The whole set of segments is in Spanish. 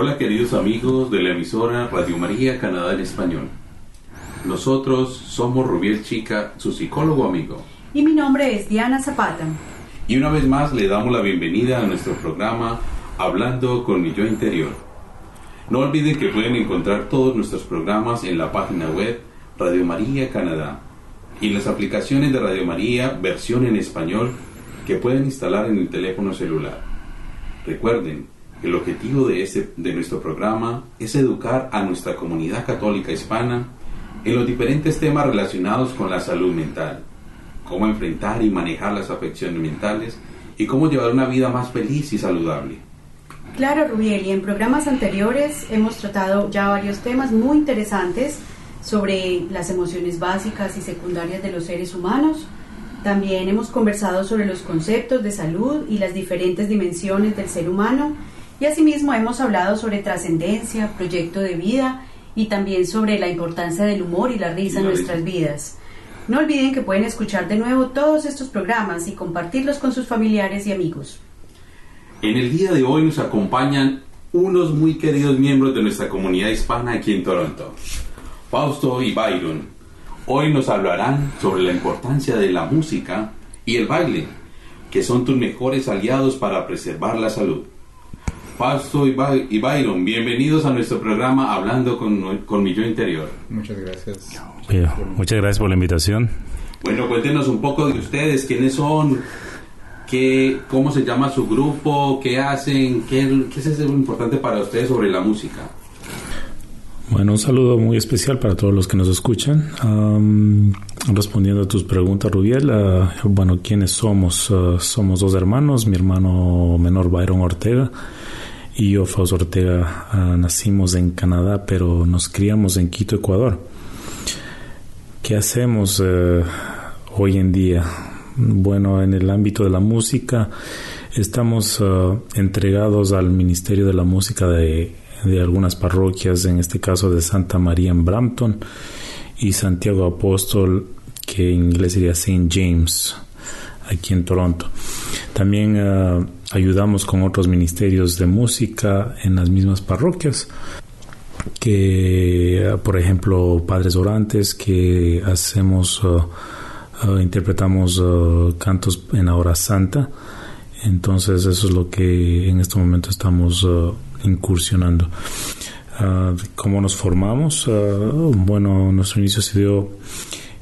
Hola queridos amigos de la emisora Radio María Canadá en Español. Nosotros somos Rubiel Chica, su psicólogo amigo. Y mi nombre es Diana Zapata. Y una vez más le damos la bienvenida a nuestro programa Hablando con mi yo interior. No olviden que pueden encontrar todos nuestros programas en la página web Radio María Canadá y las aplicaciones de Radio María versión en español que pueden instalar en el teléfono celular. Recuerden, el objetivo de, este, de nuestro programa es educar a nuestra comunidad católica hispana en los diferentes temas relacionados con la salud mental, cómo enfrentar y manejar las afecciones mentales y cómo llevar una vida más feliz y saludable. Claro, Rubiel, y en programas anteriores hemos tratado ya varios temas muy interesantes sobre las emociones básicas y secundarias de los seres humanos. También hemos conversado sobre los conceptos de salud y las diferentes dimensiones del ser humano. Y asimismo hemos hablado sobre trascendencia, proyecto de vida y también sobre la importancia del humor y la risa en la nuestras risa. vidas. No olviden que pueden escuchar de nuevo todos estos programas y compartirlos con sus familiares y amigos. En el día de hoy nos acompañan unos muy queridos miembros de nuestra comunidad hispana aquí en Toronto, Fausto y Byron. Hoy nos hablarán sobre la importancia de la música y el baile, que son tus mejores aliados para preservar la salud. Fausto y, By- y Byron, bienvenidos a nuestro programa Hablando con, con mi yo interior. Muchas gracias. Muchas gracias por la invitación. Bueno, cuéntenos un poco de ustedes, quiénes son, qué, cómo se llama su grupo, qué hacen, qué, qué es lo importante para ustedes sobre la música. Bueno, un saludo muy especial para todos los que nos escuchan. Am, respondiendo a tus preguntas, Rubiel, ah, bueno, ¿quiénes somos? Ah, somos dos hermanos, mi hermano menor Byron Ortega y yo, Fausto Ortega, ah, nacimos en Canadá, pero nos criamos en Quito, Ecuador. ¿Qué hacemos eh, hoy en día? Bueno, en el ámbito de la música estamos eh, entregados al Ministerio de la Música de, de algunas parroquias, en este caso de Santa María en Brampton y Santiago Apóstol, que en inglés sería St. James, aquí en Toronto. También eh, ayudamos con otros ministerios de música en las mismas parroquias que, por ejemplo, Padres Orantes, que hacemos, uh, uh, interpretamos uh, cantos en la hora santa. Entonces, eso es lo que en este momento estamos uh, incursionando. Uh, ¿Cómo nos formamos? Uh, bueno, nuestro inicio se dio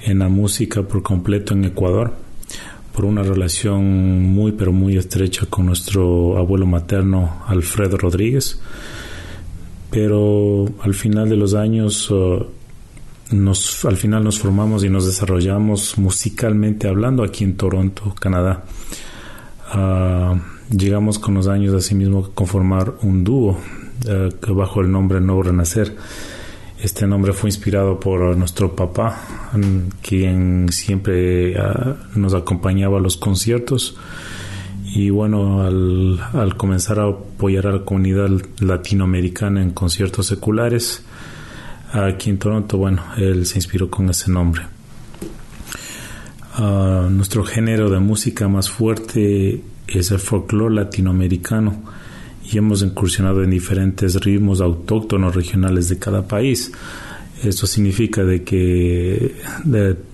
en la música por completo en Ecuador por una relación muy pero muy estrecha con nuestro abuelo materno Alfredo Rodríguez pero al final de los años uh, nos, al final nos formamos y nos desarrollamos musicalmente hablando aquí en Toronto, Canadá. Uh, llegamos con los años asimismo a conformar un dúo uh, bajo el nombre Nuevo Renacer. Este nombre fue inspirado por nuestro papá, quien siempre uh, nos acompañaba a los conciertos y bueno, al, comenzar a apoyar a la comunidad latinoamericana en conciertos seculares, aquí en Toronto, bueno, él se inspiró con ese nombre. Uh, nuestro género de música más fuerte es el folclore latinoamericano y hemos incursionado en diferentes ritmos autóctonos regionales de cada país. Esto significa de que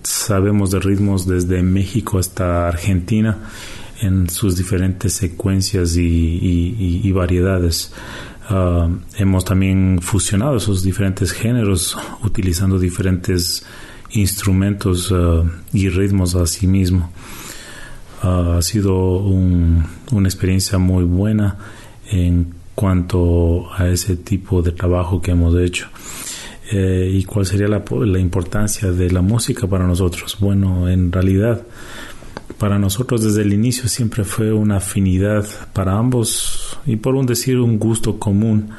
sabemos de ritmos desde México hasta Argentina en sus diferentes secuencias y, variedades. Ah, hemos también fusionado esos diferentes géneros utilizando diferentes instrumentos ah, y ritmos a sí mismo. ha sido una experiencia muy buena en cuanto a ese tipo de trabajo que hemos hecho. Eh, ¿Y cuál sería la, la, importancia de la música para nosotros? Bueno, en realidad, para nosotros desde el inicio siempre fue una afinidad para ambos y por un decir un gusto común.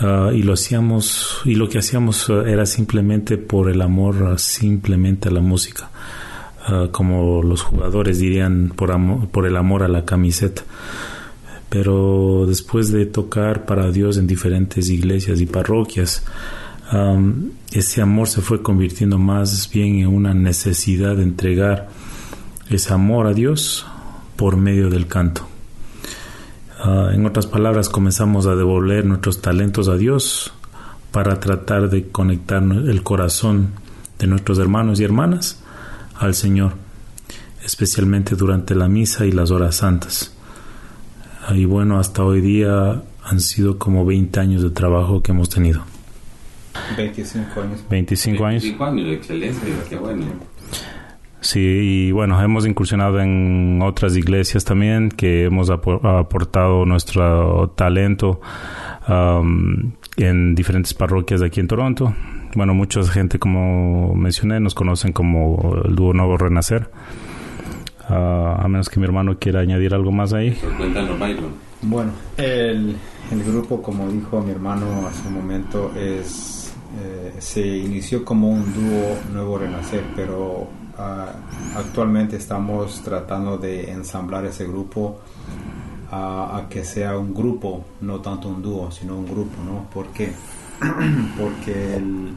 Uh, y lo hacíamos y lo que hacíamos uh, era simplemente por el amor uh, simplemente a la música como los jugadores dirían por amor, por el amor a la camiseta pero después de tocar para Dios en diferentes iglesias y parroquias, ese amor se fue convirtiendo más bien en una necesidad de entregar ese amor a Dios por medio del canto. Ah, en otras palabras, comenzamos a devolver nuestros talentos a Dios para tratar de conectar el corazón de nuestros hermanos y hermanas al Señor, especialmente durante la misa y las horas santas. Y bueno, hasta hoy día han sido como 20 años de trabajo que hemos tenido. 25 años. 25 años. 25 años, excelente, qué bueno. Sí, y bueno, hemos incursionado en otras iglesias también que hemos aportado nuestro talento en diferentes parroquias de aquí en Toronto. Bueno, mucha gente, como mencioné, nos conocen como el dúo Nuevo Renacer. Ah, a menos que mi hermano quiera añadir algo más ahí. Cuéntanos, Bueno, el, el, grupo, como dijo mi hermano hace un momento, es eh, se inició como un dúo Nuevo Renacer, pero uh, actualmente estamos tratando de ensamblar ese grupo a, a, que sea un grupo, no tanto un dúo, sino un grupo, ¿no? ¿Por qué? Porque el,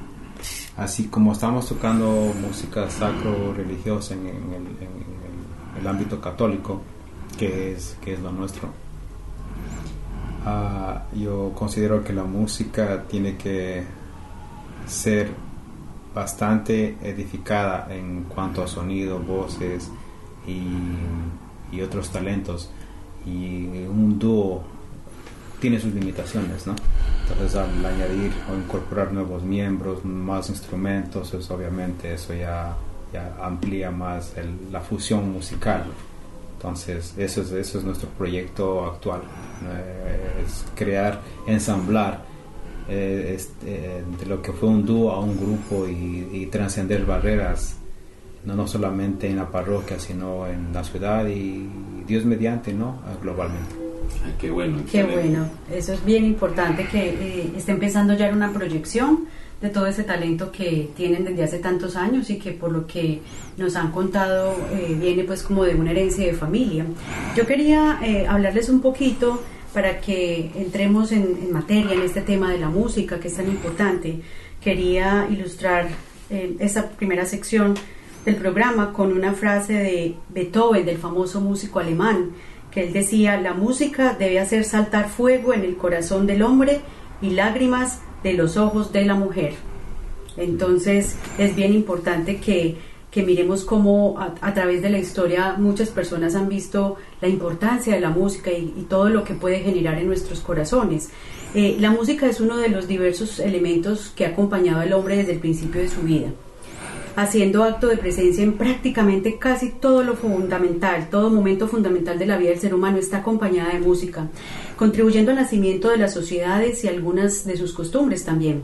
así como estamos tocando música sacro religiosa en, en, el, en el ámbito católico, que es, que es lo nuestro. Ah, yo considero que la música tiene que ser bastante edificada en cuanto a sonido, voces y, otros talentos. Y un dúo tiene sus limitaciones, ¿no? Entonces al añadir o incorporar nuevos miembros, más instrumentos, es obviamente eso ya ya amplía más la fusión musical. Entonces, eso es, eso es nuestro proyecto actual, eh, es crear, ensamblar eh, este, de lo que fue un dúo a un grupo y, y trascender barreras, no, no solamente en la parroquia, sino en la ciudad y Dios mediante, ¿no? Globalmente. qué bueno. Qué bueno, eso es bien importante que eh, esté empezando ya en una proyección de todo ese talento que tienen desde hace tantos años y que por lo que nos han contado eh, viene pues como de una herencia de familia. Yo quería eh, hablarles un poquito para que entremos en, materia en este tema de la música que es tan importante. Quería ilustrar eh, esta primera sección del programa con una frase de Beethoven, del famoso músico alemán, que él decía, la música debe hacer saltar fuego en el corazón del hombre y lágrimas de los ojos de la mujer. Entonces es bien importante que, que miremos cómo a, través de la historia muchas personas han visto la importancia de la música y, todo lo que puede generar en nuestros corazones. Eh, la música es uno de los diversos elementos que ha acompañado al hombre desde el principio de su vida haciendo acto de presencia en prácticamente casi todo lo fundamental, todo momento fundamental de la vida del ser humano está acompañada de música, contribuyendo al nacimiento de las sociedades y algunas de sus costumbres también,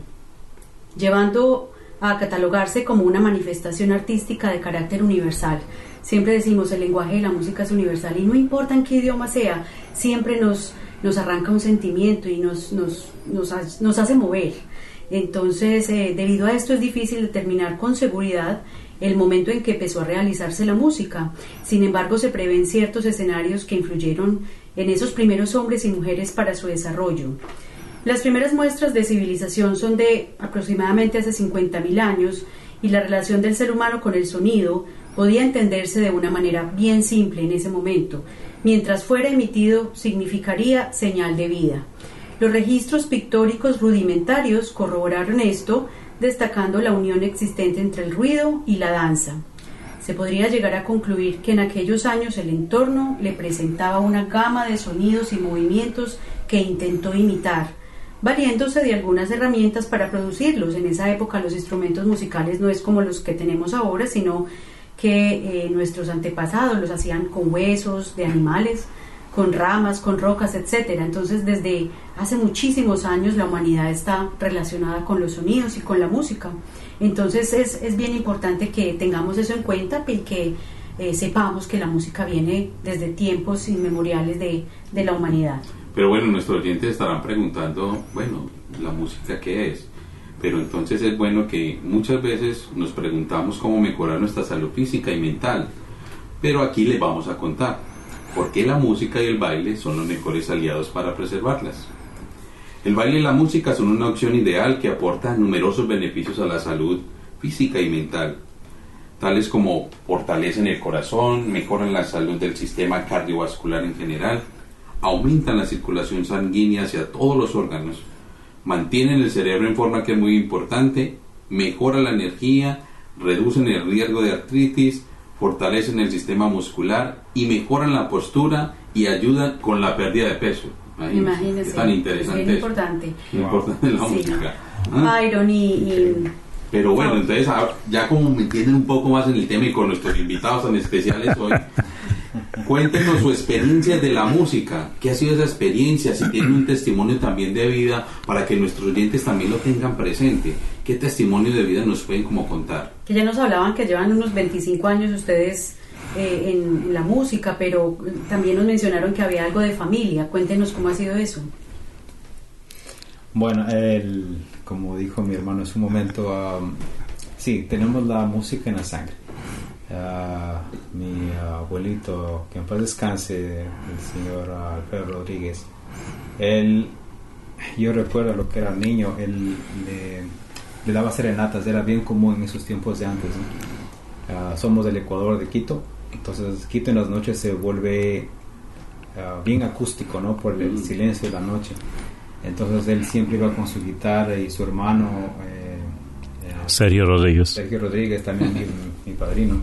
llevando a catalogarse como una manifestación artística de carácter universal. Siempre decimos el lenguaje de la música es universal y no importa en qué idioma sea, siempre nos, nos arranca un sentimiento y nos, nos, nos, nos hace mover. Entonces, eh, debido a esto es difícil determinar con seguridad el momento en que empezó a realizarse la música. Sin embargo, se prevén ciertos escenarios que influyeron en esos primeros hombres y mujeres para su desarrollo. Las primeras muestras de civilización son de aproximadamente hace 50.000 años y la relación del ser humano con el sonido podía entenderse de una manera bien simple en ese momento. Mientras fuera emitido significaría señal de vida. Los registros pictóricos rudimentarios corroboraron esto, destacando la unión existente entre el ruido y la danza. Se podría llegar a concluir que en aquellos años el entorno le presentaba una gama de sonidos y movimientos que intentó imitar, valiéndose de algunas herramientas para producirlos. En esa época los instrumentos musicales no es como los que tenemos ahora, sino que eh, nuestros antepasados los hacían con huesos de animales, con ramas, con rocas, etcétera. Entonces, desde hace muchísimos años la humanidad está relacionada con los sonidos y con la música. Entonces, es, es bien importante que tengamos eso en cuenta y que eh, sepamos que la música viene desde tiempos inmemoriales de, de la humanidad. Pero bueno, nuestros oyentes estarán preguntando, bueno, ¿la música qué es? Pero entonces es bueno que muchas veces nos preguntamos cómo mejorar nuestra salud física y mental. Pero aquí les vamos a contar por qué la música y el baile son los mejores aliados para preservarlas. El baile y la música son una opción ideal que aporta numerosos beneficios a la salud física y mental, tales como fortalecen el corazón, mejoran la salud del sistema cardiovascular en general, aumentan la circulación sanguínea hacia todos los órganos, mantienen el cerebro en forma que es muy importante, mejoran la energía, reducen el riesgo de artritis, fortalecen el sistema muscular y mejoran la postura y ayudan con la pérdida de peso. Imagínense. Es tan interesante. Es bien importante. Qué importante la Sí. música. ¿Ah? Byron y, y- Pero bueno, entonces ya como me entienden un poco más en el tema y con nuestros invitados tan especiales hoy, cuéntenos su experiencia de la música. ¿Qué ha sido esa experiencia? Si tienen un testimonio también de vida para que nuestros oyentes también lo tengan presente. ¿Qué testimonio de vida nos pueden como contar? que ya nos hablaban que llevan unos 25 años ustedes eh, en, en la música, pero también nos mencionaron que había algo de familia. Cuéntenos cómo ha sido eso. Bueno, el, como dijo mi hermano en su momento, um, sí, tenemos la música en la sangre. Ah, mi abuelito, que en paz descanse, el señor Alfredo Rodríguez, él, yo recuerdo lo que era niño, él le, le daba serenatas, era bien común en esos tiempos de antes. ¿no? Ah, somos del Ecuador, de Quito, entonces Quito en las noches se vuelve ah, bien acústico, ¿no? Por el silencio de la noche. Entonces él siempre iba con su guitarra y su hermano eh, Sergio Rodríguez. Sergio Rodríguez, también mi, mi padrino.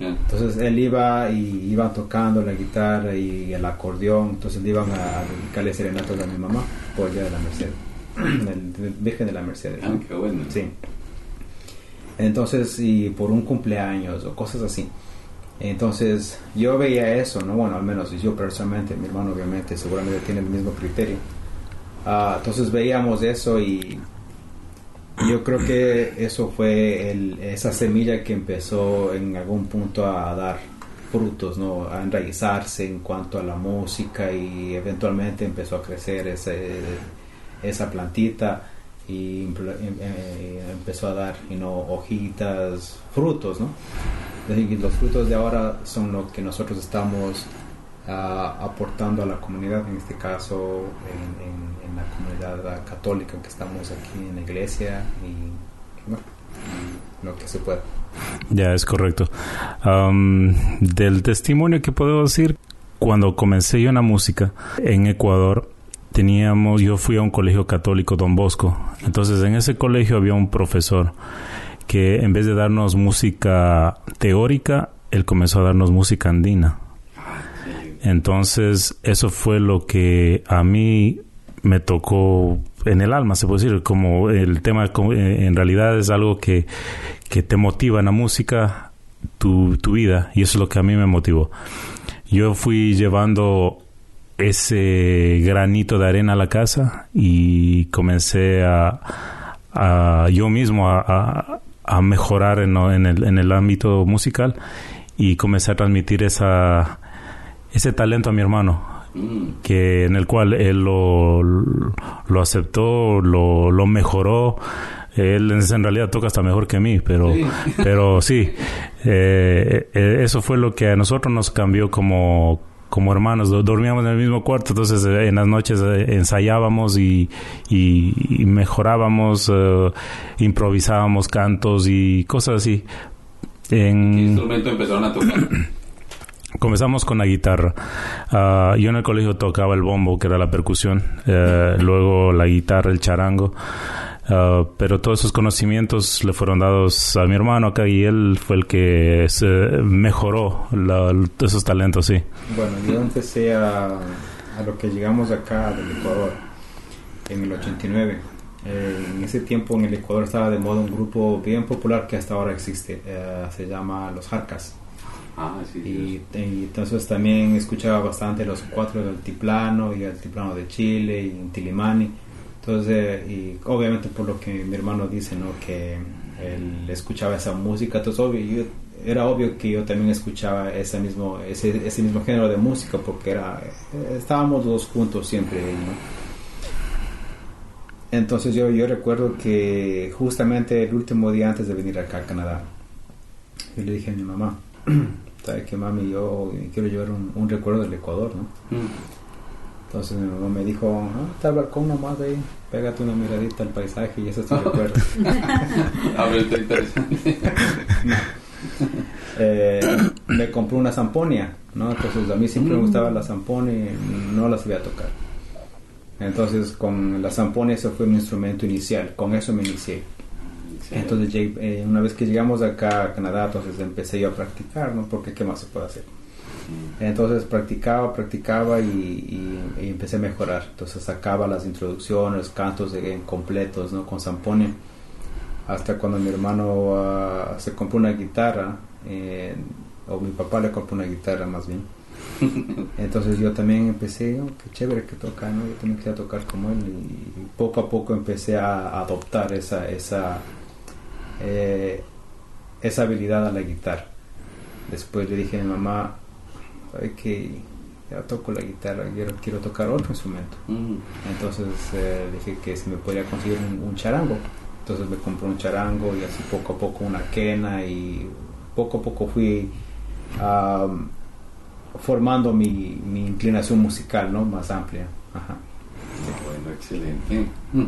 Entonces él iba y iban tocando la guitarra y el acordeón, entonces le iban a, a dedicarle serenatas a mi mamá por el día de la Merced, del, Virgen de la Mercedes. Ah, qué bueno. Sí. Entonces, y por un cumpleaños o cosas así. Entonces, yo veía eso, ¿no? Bueno, al menos yo personalmente, mi hermano obviamente seguramente tiene el mismo criterio. Ah, entonces veíamos eso y yo creo que eso fue el- esa semilla que empezó en algún punto a dar frutos, ¿no? A enraizarse en cuanto a la música y eventualmente empezó a crecer ese, esa plantita y empl- em- eh, empezó a dar you hojitas, frutos, ¿no? Los frutos de ahora son lo que nosotros estamos ah, aportando a la comunidad, en este caso en, la comunidad católica que estamos aquí en la iglesia y lo que se pueda. Ya es correcto. Am, del testimonio que puedo decir, cuando comencé yo en la música en Ecuador, teníamos, yo fui a un colegio católico Don Bosco. Entonces en ese colegio había un profesor que en vez de darnos música teórica, él comenzó a darnos música andina. Entonces, eso fue lo que a mí me tocó en el alma, se puede decir, como el tema eh, en realidad es algo que, que te motiva en la música, tu, tu vida, y eso es lo que a mí me motivó. Yo fui llevando ese granito de arena a la casa y comencé a, yo mismo a, mejorar en, en el ámbito musical y comencé a transmitir esa, ese talento a mi hermano que en el cual él lo, lo aceptó, lo, lo mejoró. Él en realidad toca hasta mejor que mí, pero Sí. pero sí, eh, eh, eso fue lo que a nosotros nos cambió como como hermanos. Do- Dormíamos en el mismo cuarto, entonces eh, en las noches ensayábamos y, y- y mejorábamos, eh, improvisábamos cantos y cosas así. ¿Qué En, instrumento empezaron a tocar? Comenzamos con la guitarra. Ah, yo en el colegio tocaba el bombo, que era la percusión, eh, luego la guitarra, el charango. Ah, pero todos esos conocimientos le fueron dados a mi hermano acá y él fue el que se mejoró la- esos talentos, sí. Bueno, yo empecé a a lo que llegamos acá del Ecuador en el 89. Eh, en ese tiempo en el Ecuador estaba de moda un grupo bien popular que hasta ahora existe, eh, se llama Los Jarcas. Ah, sí. Y, y entonces también escuchaba bastante los cuatro del Altiplano y Altiplano de Chile y Tilimani. Entonces, y obviamente por lo que mi hermano dice, ¿no? Que él escuchaba esa música, entonces obvio, yo- era obvio que yo también escuchaba ese mismo, ese, ese mismo género de música porque era, estábamos los juntos siempre, ¿no? Entonces yo, yo recuerdo que justamente el último día antes de venir acá a Canadá, yo le dije a mi mamá, ¿sabes qué mami? Yo quiero llevar un, un recuerdo del Ecuador, ¿no? Mm. Entonces mi mamá me dijo, ah, está el balcón nomás ahí, pégate una miradita al paisaje y ese es tu recuerdo. A ver, está interesante. Eh, me compré una zamponia, ¿no? Entonces a mí siempre me gustaba la zamponia y no la sabía tocar. Entonces con la zamponia ese fue mi instrumento inicial, con eso me inicié. Entonces llegué- eh, una vez que llegamos acá a Canadá, entonces empecé yo a practicar, ¿no? Porque qué más se puede hacer. Entonces practicaba, practicaba y, y- y empecé a mejorar. Entonces sacaba las introducciones, cantos de, completos, ¿no? Con zamponia. Hasta cuando mi hermano ah, se compró una guitarra, eh, o mi papá le compró una guitarra más bien. Entonces yo también empecé, oh, qué chévere que toca, ¿no? Yo también quería tocar como él y poco a poco empecé a adoptar esa, esa, eh, esa habilidad a la guitarra. Después le dije a mi mamá, "Ay, que ya toco la guitarra, quiero, quiero tocar otro instrumento. Mm. Entonces eh, dije que si me podía conseguir un, un charango. Entonces me compré un charango y así poco a poco una quena y poco a poco fui formando mi, mi inclinación musical, ¿no? Más amplia. Ajá. Bueno, excelente. Mm.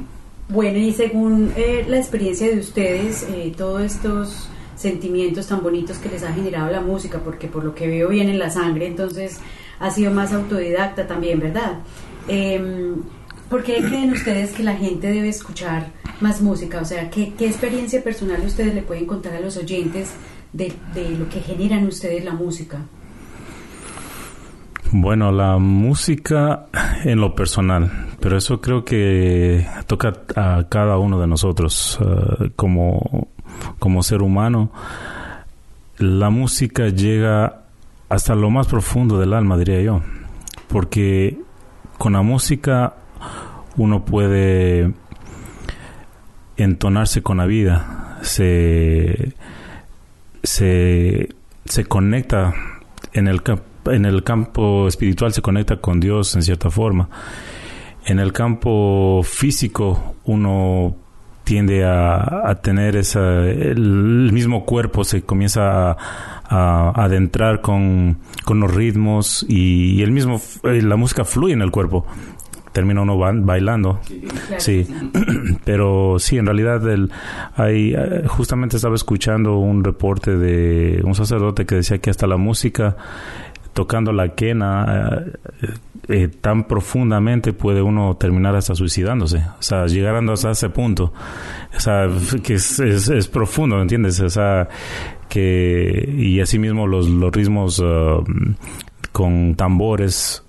Bueno, y según eh, la experiencia de ustedes, eh, todos estos sentimientos tan bonitos que les ha generado la música, porque por lo que veo viene en la sangre, entonces ha sido más autodidacta también, ¿verdad? Eh, ¿Por qué creen ustedes que la gente debe escuchar más música? O sea, ¿qué, qué experiencia personal ustedes le pueden contar a los oyentes de, de lo que generan ustedes la música? Bueno, la música en lo personal, pero eso creo que toca a cada uno de nosotros eh, como, como ser humano. La música llega hasta lo más profundo del alma, diría yo, porque con la música uno puede entonarse con la vida, se, se, se conecta en el, cap- en el campo espiritual, se conecta con Dios en cierta forma. En el campo físico uno tiende a, a tener esa, el, mismo cuerpo se comienza a, a adentrar con, con los ritmos y, el mismo, eh, la música fluye en el cuerpo. Termina uno ba- bailando. Sí, pero sí, en realidad el, hay, eh, justamente estaba escuchando un reporte de un sacerdote que decía que hasta la música, tocando la quena eh, eh, tan profundamente, puede uno terminar hasta suicidándose, o sea, llegando hasta ese punto, o sea, que es, es, profundo, ¿entiendes? O sea, que, y asimismo los, los ritmos uh, con tambores,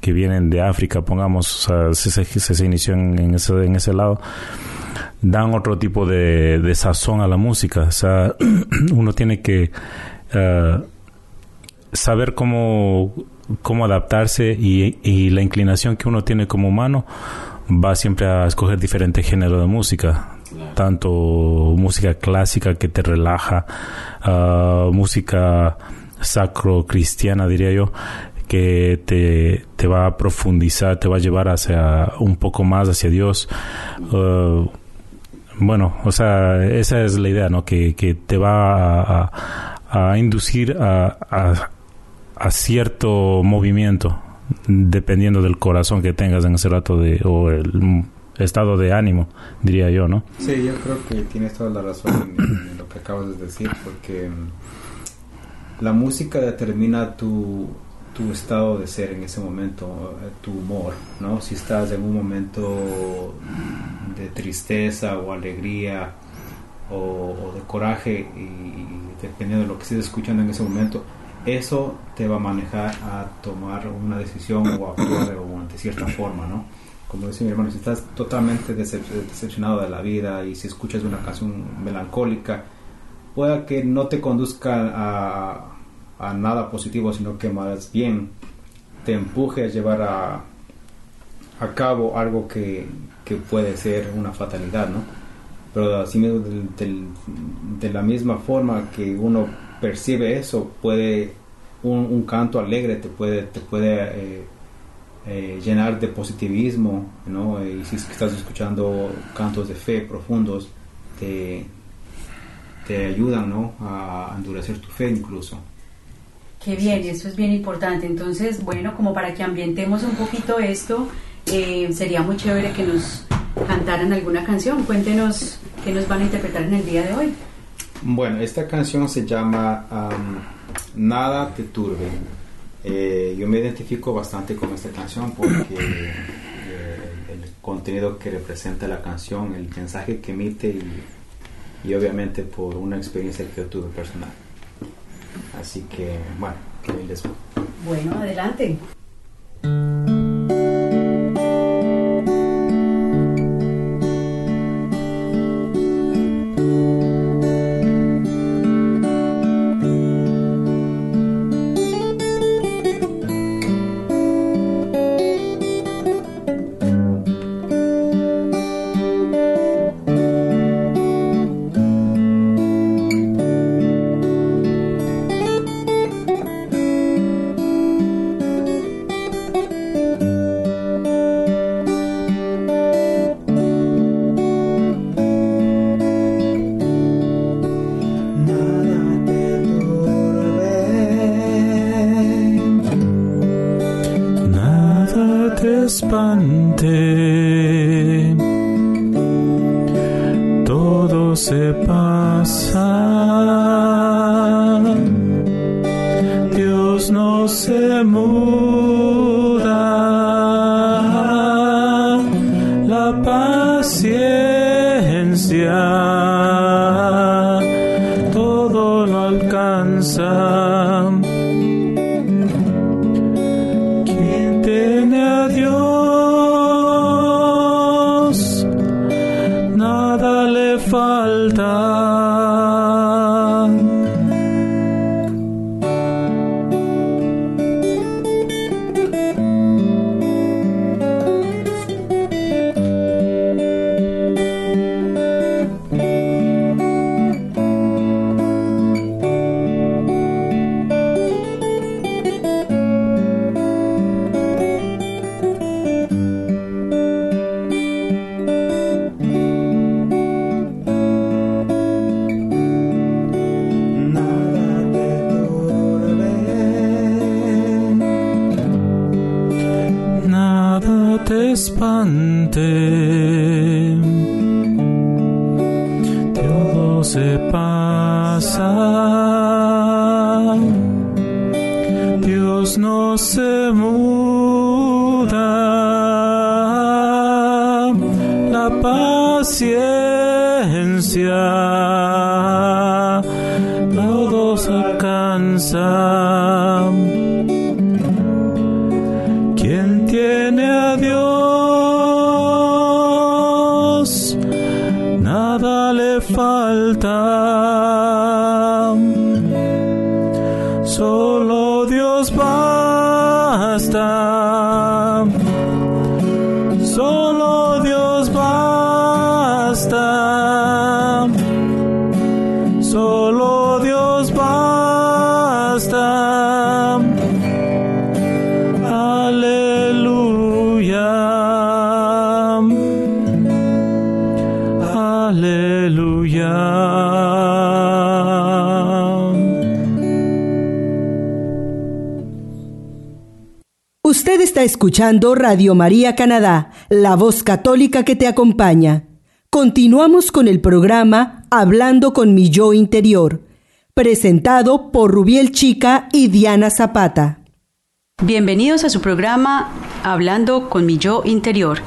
que vienen de África, pongamos, o sea, se, se, inició en, ese, en ese lado, dan otro tipo de, de sazón a la música. O sea, uno tiene que saber cómo, cómo adaptarse y, y, la inclinación que uno tiene como humano va siempre a escoger diferente género de música. Tanto música clásica que te relaja, uh, música sacro cristiana diría yo que te, te, va a profundizar, te va a llevar hacia un poco más hacia Dios. Uh, bueno, o sea, esa es la idea, ¿no? Que, que te va a, a, a inducir a, a, cierto movimiento, dependiendo del corazón que tengas en ese rato de, o el estado de ánimo, diría yo, ¿no? Sí, yo creo que tienes toda la razón en, lo que acabas de decir, porque la música determina tu tu estado de ser en ese momento, tu humor, ¿no? Si estás en un momento de tristeza o alegría o, de coraje y, dependiendo de lo que estés escuchando en ese momento, eso te va a manejar a tomar una decisión o a actuar de cierta forma, ¿no? Como decía mi hermano, si estás totalmente decepcionado de la vida y si escuchas una canción melancólica, pueda que no te conduzca a, nada positivo, sino que más bien te empuje a llevar a, a cabo algo que, que puede ser una fatalidad, ¿no? Pero así mismo de, la misma forma que uno percibe eso, puede un, canto alegre te puede, te puede eh, eh, llenar de positivismo, ¿no? Y si estás escuchando cantos de fe profundos, te, te ayudan, ¿no? A endurecer tu fe incluso. Qué bien, eso es bien importante. Entonces, bueno, como para que ambientemos un poquito esto, eh, sería muy chévere que nos cantaran alguna canción. Cuéntenos qué nos van a interpretar en el día de hoy. Bueno, esta canción se llama Nada te turbe. Eh, yo me identifico bastante con esta canción porque eh, el contenido que representa la canción, el mensaje que emite y, obviamente por una experiencia que yo tuve personal. Así que, bueno, que les Bueno, adelante. Escuchando Radio María Canadá, la voz católica que te acompaña. Continuamos con el programa Hablando con mi yo interior, presentado por Rubiel Chica y Diana Zapata. Bienvenidos a su programa Hablando con mi yo interior.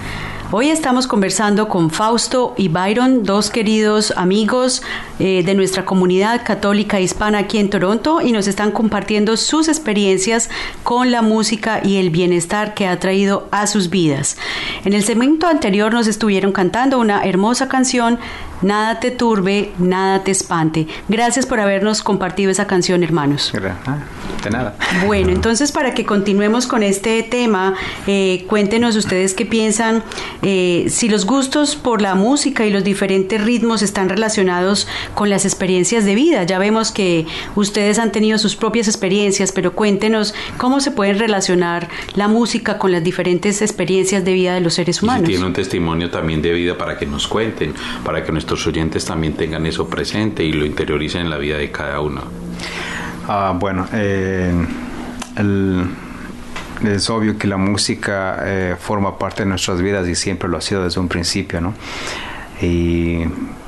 Hoy estamos conversando con Fausto y Byron, dos queridos amigos eh, de nuestra comunidad católica hispana aquí en Toronto y nos están compartiendo sus experiencias con la música y el bienestar que ha traído a sus vidas. En el segmento anterior nos estuvieron cantando una hermosa canción Nada te turbe, nada te espante. Gracias por habernos compartido esa canción, hermanos. Ah, de nada. Bueno, entonces para que continuemos con este tema, eh, cuéntenos ustedes qué piensan, eh, si los gustos por la música y los diferentes ritmos están relacionados con las experiencias de vida. Ya vemos que ustedes han tenido sus propias experiencias, pero cuéntenos cómo se pueden relacionar la música con las diferentes experiencias de vida de los seres Y humanos. si tiene un testimonio también de vida para que nos cuenten, para que nuestros oyentes también tengan eso presente y lo interioricen en la vida de cada uno. Ah, bueno, eh, el- es obvio que la música eh, forma parte de nuestras vidas y siempre lo ha sido desde un principio, ¿no? Y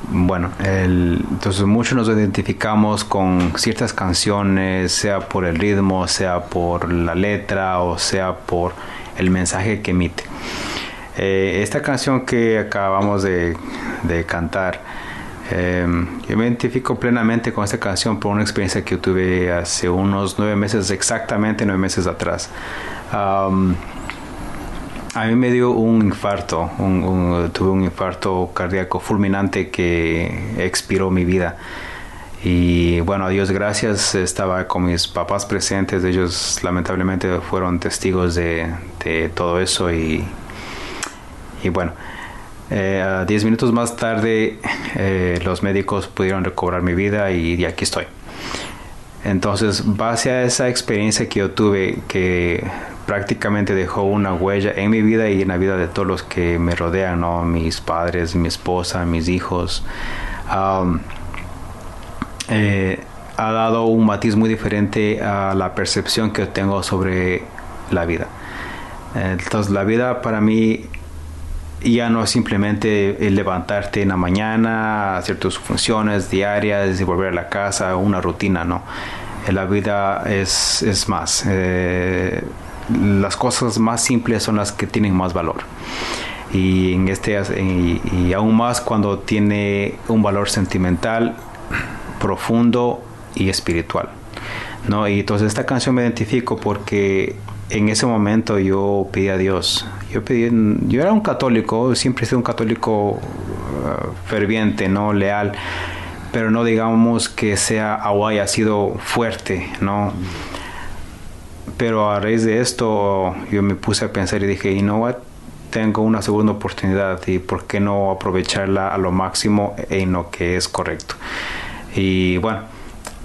bueno, el- entonces muchos nos identificamos con ciertas canciones, sea por el ritmo, sea por la letra o sea por el mensaje que emite. Eh, esta canción que acabamos de, de cantar, eh, yo me identifico plenamente con esta canción por una experiencia que tuve hace unos nueve meses, exactamente nueve meses atrás. Am, a mí me dio un infarto, un- un- tuve un infarto cardíaco fulminante que expiró mi vida. Y bueno, a Dios gracias, estaba con mis papás presentes, ellos lamentablemente fueron testigos de, todo eso y, bueno, eh, 10 minutos más tarde eh, los médicos pudieron recobrar mi vida y, y aquí estoy. Entonces, base a esa experiencia que yo tuve, que prácticamente dejó una huella en mi vida y en la vida de todos los que me rodean, ¿no? mis padres, mi esposa, mis hijos, eh, ha dado un matiz muy diferente a la percepción que tengo sobre la vida. Entonces, la vida para mí ya no es simplemente levantarte en la mañana, hacer tus funciones diarias y volver a la casa, una rutina, no. La vida es, es más. Eh, las cosas más simples son las que tienen más valor. Y, en este, y, y aún más cuando tiene un valor sentimental profundo y espiritual. ¿no? Y entonces esta canción me identifico porque en ese momento yo pedí a Dios. Yo, pedí, yo era un católico, siempre he sido un católico uh, ferviente, no leal, pero no digamos que sea o haya sido fuerte, ¿no? Pero a raíz de esto yo me puse a pensar y dije, you know what? Tengo una segunda oportunidad y por qué no aprovecharla a lo máximo en lo que es correcto. Y bueno,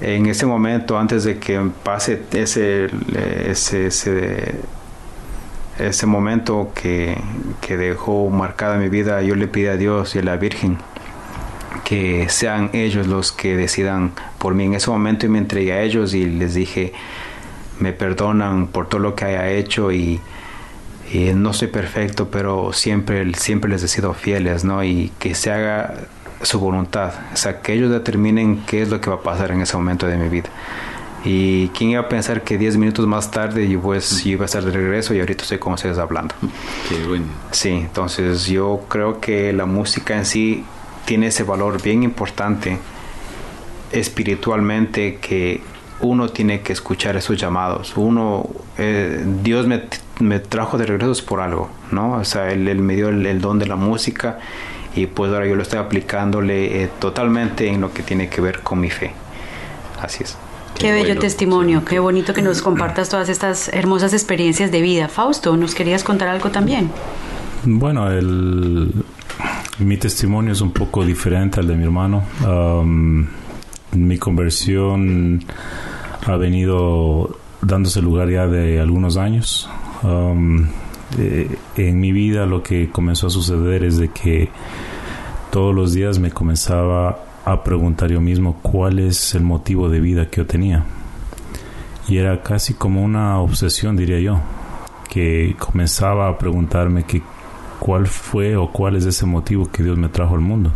en ese momento, antes de que pase ese, ese, ese, ese momento que, que dejó marcada mi vida, yo le pedí a Dios y a la Virgen que sean ellos los que decidan por mí. En ese momento yo me entregué a ellos y les dije, me perdonan por todo lo que haya hecho y, y no soy perfecto, pero siempre, siempre les he sido fieles, ¿no? Y que se haga su voluntad, o sea, que ellos determinen qué es lo que va a pasar en ese momento de mi vida. Y quién iba a pensar que 10 minutos más tarde yo, pues, yo iba a estar de regreso y ahorita estoy con ustedes hablando. Qué bueno. Sí, entonces yo creo que la música en sí tiene ese valor bien importante espiritualmente que uno tiene que escuchar esos llamados. Uno, eh, Dios me, me, trajo de regreso por algo, ¿no? O sea, Él, él me dio el, el, don de la música y pues ahora yo lo estoy aplicándole eh, totalmente en lo que tiene que ver con mi fe. Así es. Qué, qué bello bueno, testimonio, sí. qué bonito que nos compartas todas estas hermosas experiencias de vida. Fausto, ¿nos querías contar algo también? Bueno, el, mi testimonio es un poco diferente al de mi hermano. Um, mi conversión ha venido dándose lugar ya de algunos años. Um, eh, en mi vida lo que comenzó a suceder es de que todos los días me comenzaba a preguntar yo mismo cuál es el motivo de vida que yo tenía. Y era casi como una obsesión, diría yo, que comenzaba a preguntarme que cuál fue o cuál es ese motivo que Dios me trajo al mundo.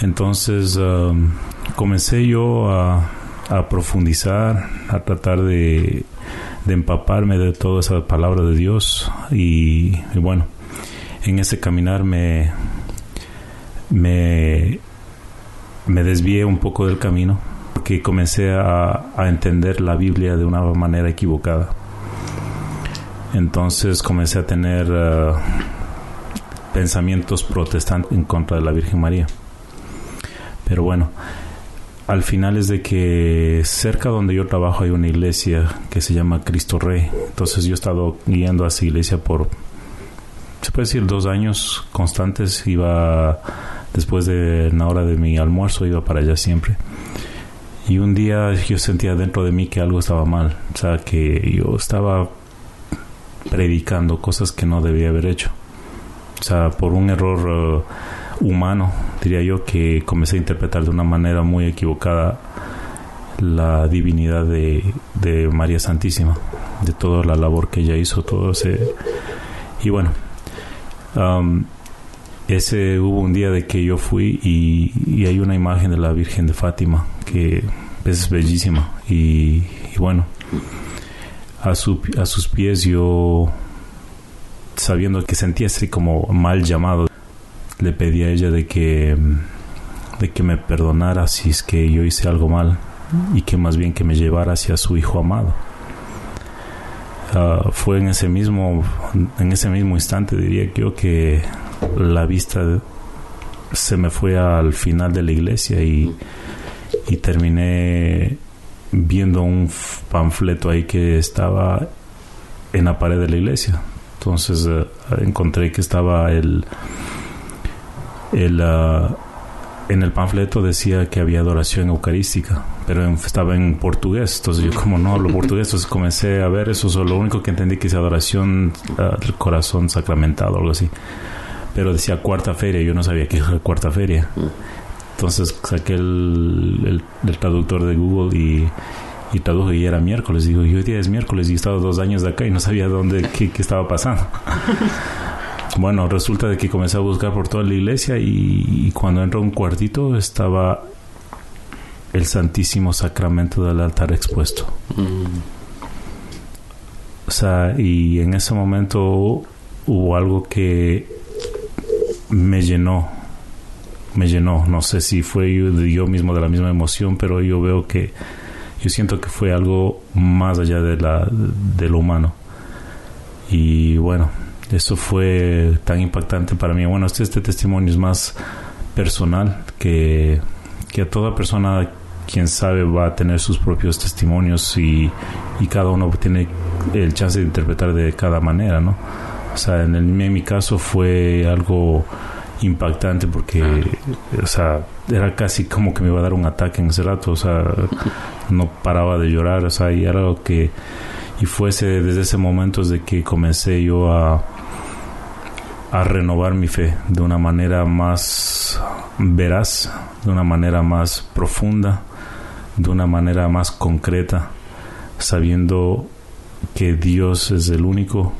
Entonces um, comencé yo a, a, profundizar, a tratar de, de, empaparme de toda esa palabra de Dios y, bueno, en ese caminar me, me, me desvié un poco del camino porque comencé a, a entender la Biblia de una manera equivocada. Entonces comencé a tener uh, pensamientos protestantes en contra de la Virgen María. Pero bueno, al final es de que cerca donde yo trabajo hay una iglesia que se llama Cristo Rey. Entonces yo he estado yendo a esa iglesia por, se puede decir, dos años constantes. Iba después de la hora de mi almuerzo, iba para allá siempre. Y un día yo sentía dentro de mí que algo estaba mal. O sea, que yo estaba predicando cosas que no debía haber hecho. O sea, por un error uh, humano, diría yo, que comencé a interpretar de una manera muy equivocada la divinidad de, María Santísima, de toda la labor que ella hizo, todo ese... Y bueno, ese hubo un día de que yo fui y, hay una imagen de la Virgen de Fátima que es bellísima y, bueno, a, a sus pies yo, sabiendo que sentía así como mal llamado, le pedí a ella de que, de que me perdonara si es que yo hice algo mal y que más bien que me llevara hacia su hijo amado. Uh, fue en ese mismo en ese mismo instante diría yo que la vista se me fue al final de la iglesia y, y terminé viendo un panfleto ahí que estaba en la pared de la iglesia. Entonces uh, encontré que estaba el, el uh, en el panfleto decía que había adoración eucarística, pero en, estaba en portugués. Entonces yo como no hablo portugués, entonces comencé a ver eso. Lo único que entendí que es adoración uh, del corazón sacramentado, algo así. Pero decía cuarta feria, yo no sabía que era cuarta feria. Entonces saqué el, el, el traductor de Google y, y traduje y era miércoles. Digo, y hoy día es miércoles y he estado dos años de acá y no sabía dónde, qué, qué estaba pasando. bueno, resulta de que comencé a buscar por toda la iglesia y, y cuando entro a un cuartito estaba el Santísimo Sacramento del altar expuesto. Mm. O sea, y en ese momento hubo algo que me llenó me llenó. No sé si fue yo, yo, mismo de la misma emoción, pero yo veo que yo siento que fue algo más allá de, la, de lo humano. Y bueno, eso fue tan impactante para mí. Bueno, este, este testimonio es más personal que, que a toda persona, quien sabe, va a tener sus propios testimonios y, y cada uno tiene el chance de interpretar de cada manera, ¿no? O sea, en, el, en mi caso fue algo impactante porque, o sea, era casi como que me iba a dar un ataque en ese rato, o sea, no paraba de llorar, o sea, y era algo que, y fuese desde ese momento de que comencé yo a, a renovar mi fe de una manera más veraz, de una manera más profunda, de una manera más concreta, sabiendo que Dios es el único,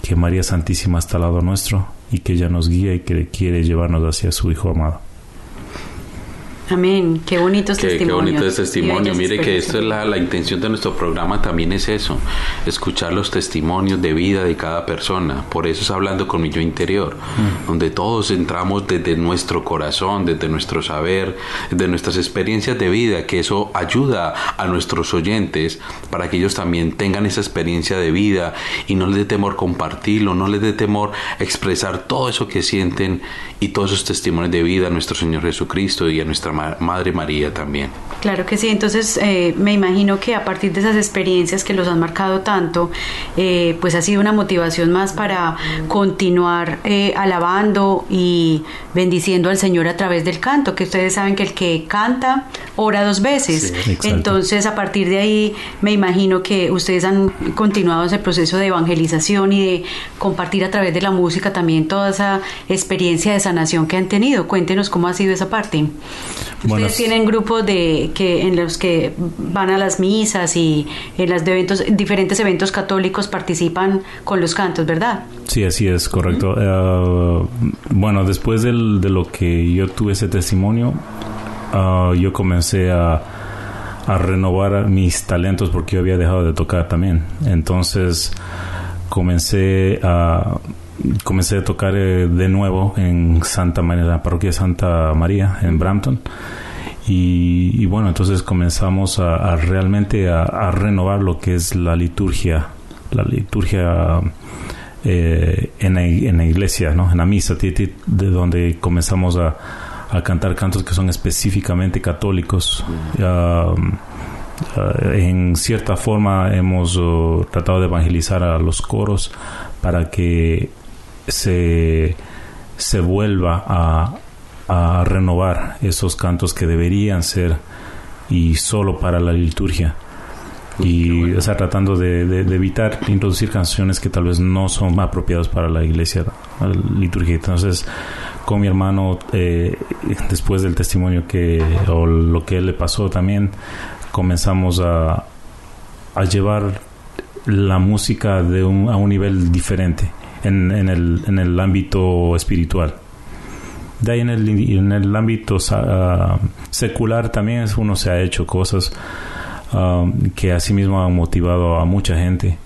que María Santísima está al lado nuestro y que ella nos guía y que quiere llevarnos hacia su Hijo amado. Amén, qué bonitos qué, testimonios. Qué bonito es testimonio. Mire que esto es la, la, intención de nuestro programa también es eso, escuchar los testimonios de vida de cada persona. Por eso es hablando con mi yo interior, mm. donde todos entramos desde nuestro corazón, desde nuestro saber, de nuestras experiencias de vida, que eso ayuda a nuestros oyentes para que ellos también tengan esa experiencia de vida y no les dé temor compartirlo, no les dé temor expresar todo eso que sienten y todos esos testimonios de vida a nuestro Señor Jesucristo y a nuestra Madre María también. Claro que sí, entonces eh, me imagino que a partir de esas experiencias que los han marcado tanto, eh, pues ha sido una motivación más para continuar eh, alabando y bendiciendo al Señor a través del canto, que ustedes saben que el que canta ora dos veces. Sí, entonces a partir de ahí me imagino que ustedes han continuado ese proceso de evangelización y de compartir a través de la música también toda esa experiencia de sanación que han tenido. Cuéntenos cómo ha sido esa parte. Bueno, Ustedes tienen grupos de que en los que van a las misas y en las de eventos, diferentes eventos católicos participan con los cantos, ¿verdad? Sí, así es, correcto. Uh uh, bueno, después del, de lo que yo tuve ese testimonio, uh, yo comencé a, a renovar mis talentos porque yo había dejado de tocar también. Entonces comencé a comencé a tocar eh, de nuevo en Santa María, la parroquia Santa María, en Brampton. Y, bueno, entonces comenzamos a, realmente a, renovar lo que es la liturgia, la liturgia eh, en, la, en, la, iglesia, ¿no? en la misa, de donde comenzamos a, cantar cantos que son específicamente católicos. en cierta forma hemos oh, tratado de evangelizar a los coros para que se, se vuelva a, a renovar esos cantos que deberían ser y solo para la liturgia. Y o sea tratando de, de, evitar introducir canciones que tal vez no son apropiadas para la iglesia la liturgia. Entonces con mi hermano eh, después del testimonio que o lo que él le pasó también comenzamos a, a llevar la música de un, a un nivel diferente en, en, el, en el ámbito espiritual de ahí en el, en el ámbito uh, secular también uno se ha hecho cosas um, que asimismo han motivado a mucha gente.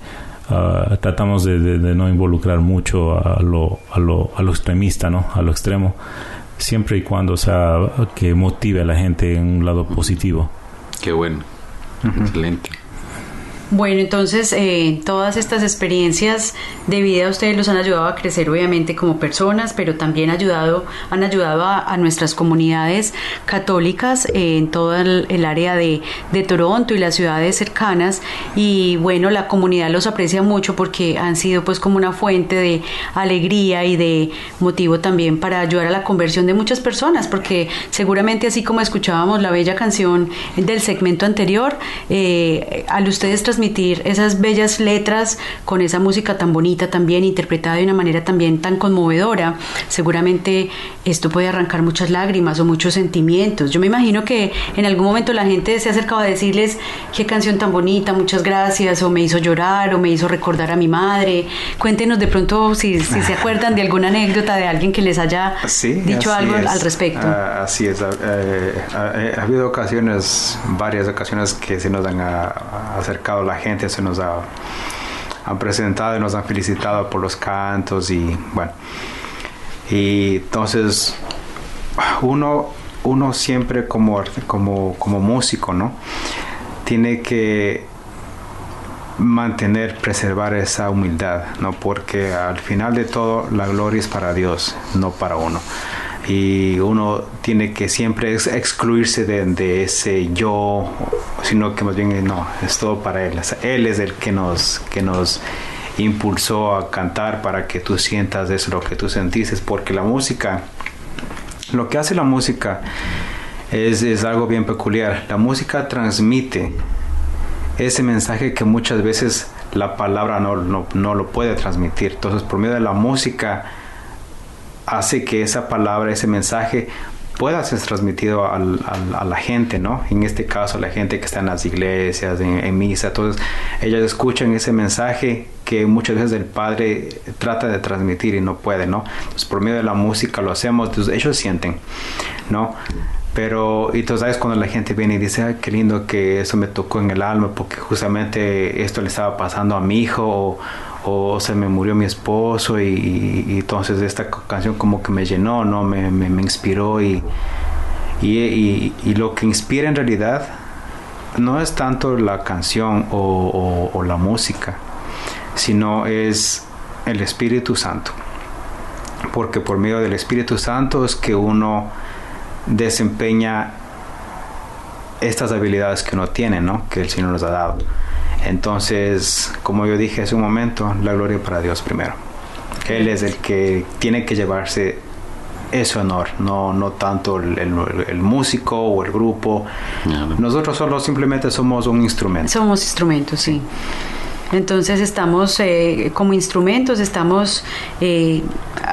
Uh, tratamos de, de, no involucrar mucho a lo, a lo, a lo extremista, ¿no? A lo extremo, siempre y cuando sea que motive a la gente en un lado positivo. Qué bueno. Excelente. Bueno, entonces eh, todas estas experiencias de vida ustedes los han ayudado a crecer obviamente como personas, pero también ayudado, han ayudado a, nuestras comunidades católicas eh, en todo el, área de, Toronto y las ciudades cercanas. Y bueno, la comunidad los aprecia mucho porque han sido pues como una fuente de alegría y de motivo también para ayudar a la conversión de muchas personas, porque seguramente así como escuchábamos la bella canción del segmento anterior, eh, al ustedes transmitir esas bellas letras con esa música tan bonita también interpretada de una manera también tan conmovedora, seguramente esto puede arrancar muchas lágrimas o muchos sentimientos. Yo me imagino que en algún momento la gente se ha acercado a decirles qué canción tan bonita, muchas gracias, o me hizo llorar, o me hizo recordar a mi madre. Cuéntenos de pronto si, se acuerdan de alguna anécdota de alguien que les haya dicho algo al respecto. Ah, así es, eh, ha, habido ocasiones, varias ocasiones que se nos han acercado la gente se nos ha, presentado y nos han felicitado por los cantos y bueno. Y entonces uno, uno siempre como, como, como músico, ¿no? Tiene que mantener, preservar esa humildad, ¿no? Porque al final de todo la gloria es para Dios, no para uno y uno tiene que siempre excluirse de, ese yo, sino que más bien no, es todo para Él. él es el que nos, que nos impulsó a cantar para que tú sientas eso, lo que tú sentiste, porque la música, lo que hace la música es, es algo bien peculiar. La música transmite ese mensaje que muchas veces la palabra no, no, no lo puede transmitir. Entonces, por medio de la música, hace que esa palabra, ese mensaje pueda ser transmitido a la gente, ¿no? En este caso, la gente que está en las iglesias, en, misa, entonces ellos escuchan ese mensaje que muchas veces el Padre trata de transmitir y no puede, ¿no? Pues por medio de la música lo hacemos, entonces ellos sienten, ¿no? Pero, y tú sabes cuando la gente viene y dice, ay, qué lindo que eso me tocó en el alma, porque justamente esto le estaba pasando a mi hijo, o se me murió mi esposo y, entonces esta canción como que me llenó, ¿no? Me, me, inspiró y, y, lo que inspira en realidad no es tanto la canción o, o, la música, sino es el Espíritu Santo. Porque por medio del Espíritu Santo es que uno desempeña estas habilidades que uno tiene, ¿no? Que el Señor nos ha dado. Entonces, como yo dije hace un momento, la gloria para Dios primero. Él es el que tiene que llevarse ese honor, no, no tanto el, músico o el grupo. Nosotros solo simplemente somos un instrumento. Somos instrumentos, sí. Entonces estamos eh, como instrumentos, estamos eh,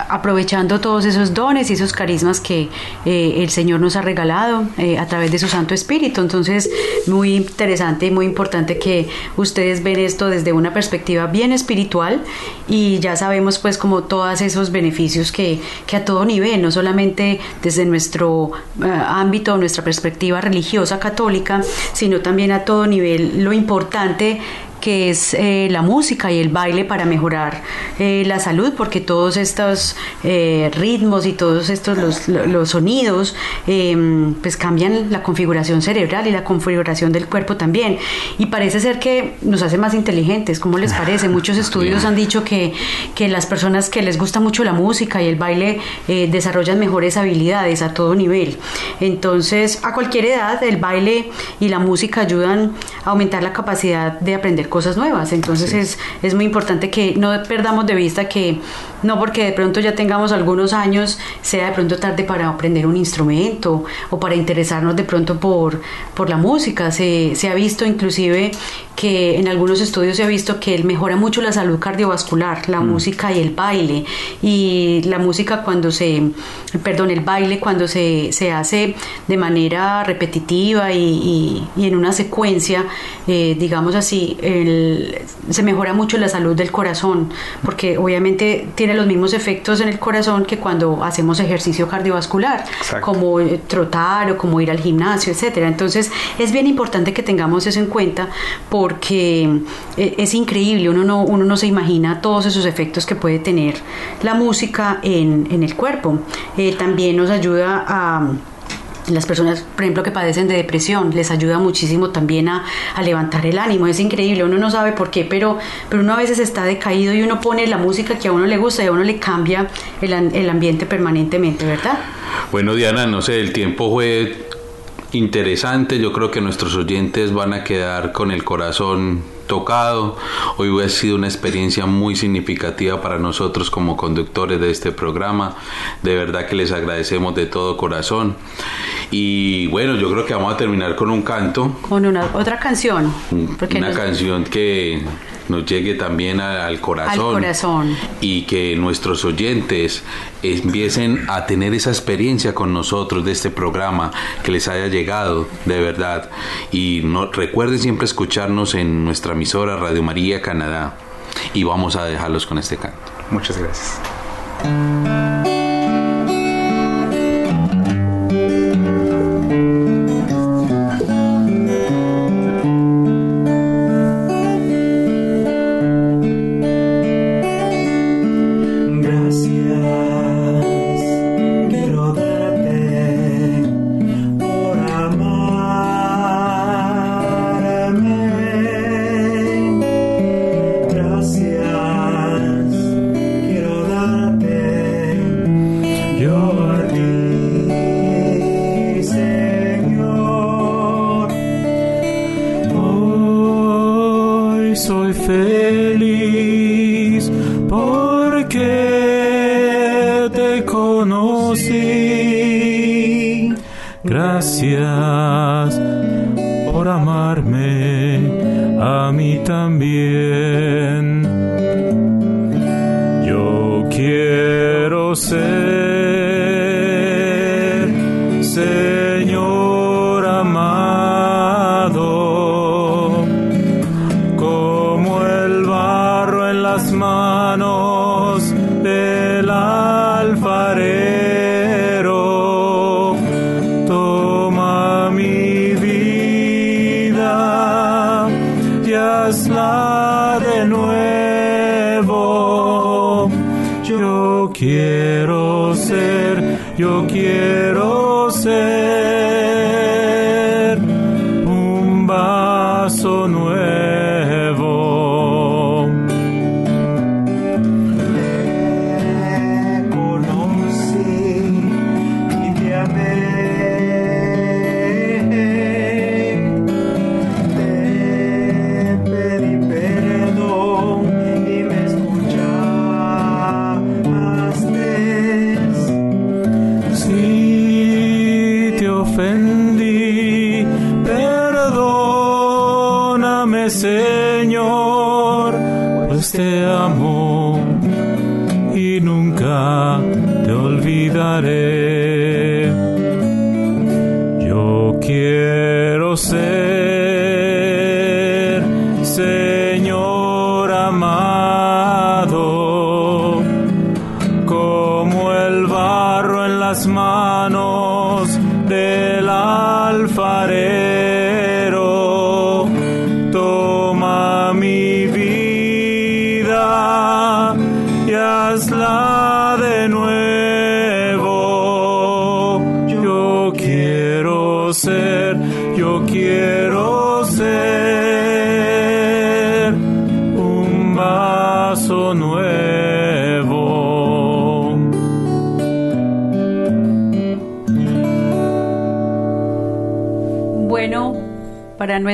aprovechando todos esos dones y esos carismas que eh, el Señor nos ha regalado a través de su Santo Espíritu. Entonces, muy interesante y muy importante que ustedes ven esto desde una perspectiva bien espiritual y ya sabemos pues como todos esos beneficios que, que a todo nivel, no solamente desde nuestro ámbito, nuestra perspectiva religiosa católica, sino también a todo nivel lo importante que es eh, la música y el baile para mejorar eh, la salud, porque todos estos eh, ritmos y todos estos los, los sonidos em, pues cambian la configuración cerebral y la configuración del cuerpo también. Y parece ser que nos hace más inteligentes, ¿cómo les parece? Muchos estudios han dicho que, que las personas que les gusta mucho la música y el baile desarrollan mejores habilidades a todo nivel. Entonces, a cualquier edad, el baile y la música ayudan a aumentar la capacidad de aprender cosas nuevas. Entonces, es, es muy importante que no perdamos de vista que no porque de pronto ya tengamos algunos años, sea de pronto tarde para aprender un instrumento o para interesarnos de pronto por, por la música. Se, se ha visto inclusive que en algunos estudios se ha visto que mejora mucho la salud cardiovascular, la música y el baile. Y la música cuando se, perdón, el baile cuando se, se hace de manera repetitiva y, y, en una secuencia, eh, digamos así, el, se mejora mucho la salud del corazón, porque obviamente tiene los mismos efectos en el corazón que cuando hacemos ejercicio cardiovascular, como eh, trotar o como ir al gimnasio, etcétera. Entonces es bien importante que tengamos eso en cuenta porque eh, es increíble, uno no, uno no se imagina todos esos efectos que puede tener la música en, en el cuerpo. Eh, también nos ayuda a las personas, por ejemplo, que padecen de depresión, les ayuda muchísimo también a, a, levantar el ánimo. Es increíble, uno no sabe por qué, pero, pero uno a veces está decaído y uno pone la música que a uno le gusta y a uno le cambia el, el ambiente permanentemente, ¿verdad? Bueno, Diana, no sé, el tiempo fue interesante. Yo creo que nuestros oyentes van a quedar con el corazón tocado. Hoy ha sido una experiencia muy significativa para nosotros como conductores de este programa. De verdad que les agradecemos de todo corazón. Y bueno, yo creo que vamos a terminar con un canto. Con una otra canción. Una canción que nos llegue también al corazón, al corazón. y que nuestros oyentes empiecen a tener esa experiencia con nosotros de este programa que les haya llegado de verdad y no, recuerden siempre escucharnos en nuestra emisora Radio María Canadá y vamos a dejarlos con este canto. Muchas gracias.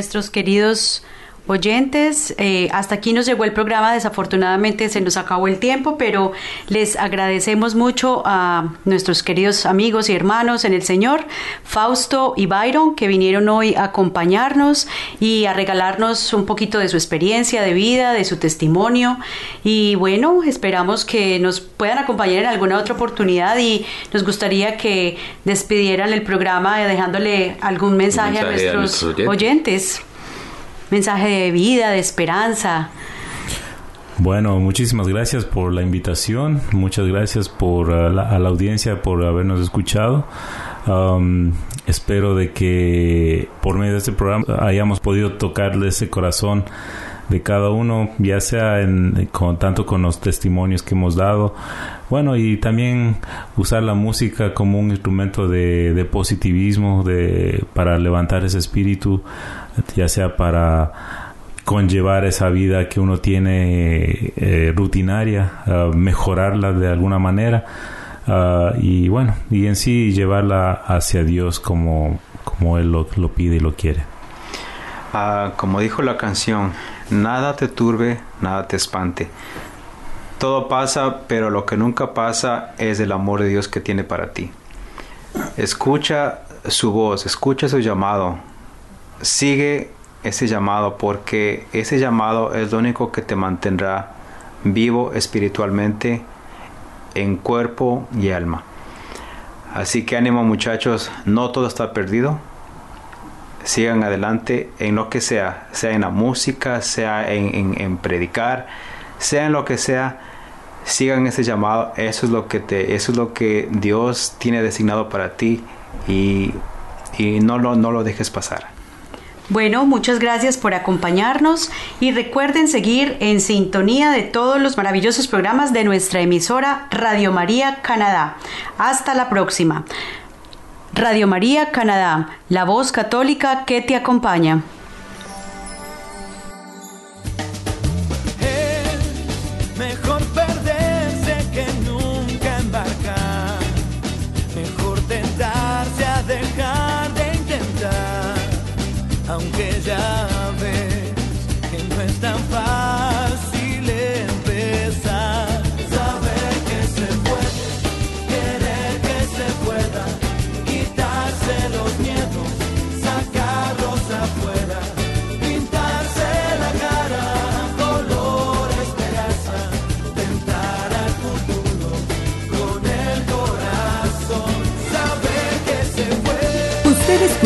Nuestros queridos oyentes. Eh, hasta aquí nos llegó el programa, desafortunadamente se nos acabó el tiempo, pero les agradecemos mucho a nuestros queridos amigos y hermanos en el Señor, Fausto y Byron, que vinieron hoy a acompañarnos y a regalarnos un poquito de su experiencia de vida, de su testimonio. Y bueno, esperamos que nos puedan acompañar en alguna otra oportunidad y nos gustaría que despidieran el programa dejándole algún mensaje, a mensaje a nuestros nuestros oyentes mensaje de vida, de esperanza. Bueno, muchísimas gracias por la invitación, muchas gracias por la, a la audiencia por habernos escuchado. Um, espero de que por medio de este programa hayamos podido tocarle ese corazón de cada uno, ya sea en, con, tanto con los testimonios que hemos dado, bueno, y también usar la música como un instrumento de, de positivismo, de, para levantar ese espíritu, ya sea para conllevar esa vida que uno tiene eh, rutinaria, mejorarla de alguna manera uh, y bueno, y en sí llevarla hacia Dios como, como Él lo, pide y lo quiere. Uh, como dijo la canción, nada te turbe, nada te espante. Todo pasa, pero lo que nunca pasa es el amor de Dios que tiene para ti. Escucha su voz, escucha su llamado, sigue ese llamado porque ese llamado es lo único que te mantendrá vivo espiritualmente en cuerpo y alma. Así que ánimo muchachos, no todo está perdido. Sigan adelante en lo que sea, sea en la música, sea en, en, en predicar, sea en lo que sea, sigan ese llamado. Eso es lo que te, eso es lo que Dios tiene designado para ti y, y no, lo, no lo dejes pasar. Bueno, muchas gracias por acompañarnos y recuerden seguir en sintonía de todos los maravillosos programas de nuestra emisora Radio María Canadá. Hasta la próxima. Radio María Canadá, la voz católica que te acompaña. Aunque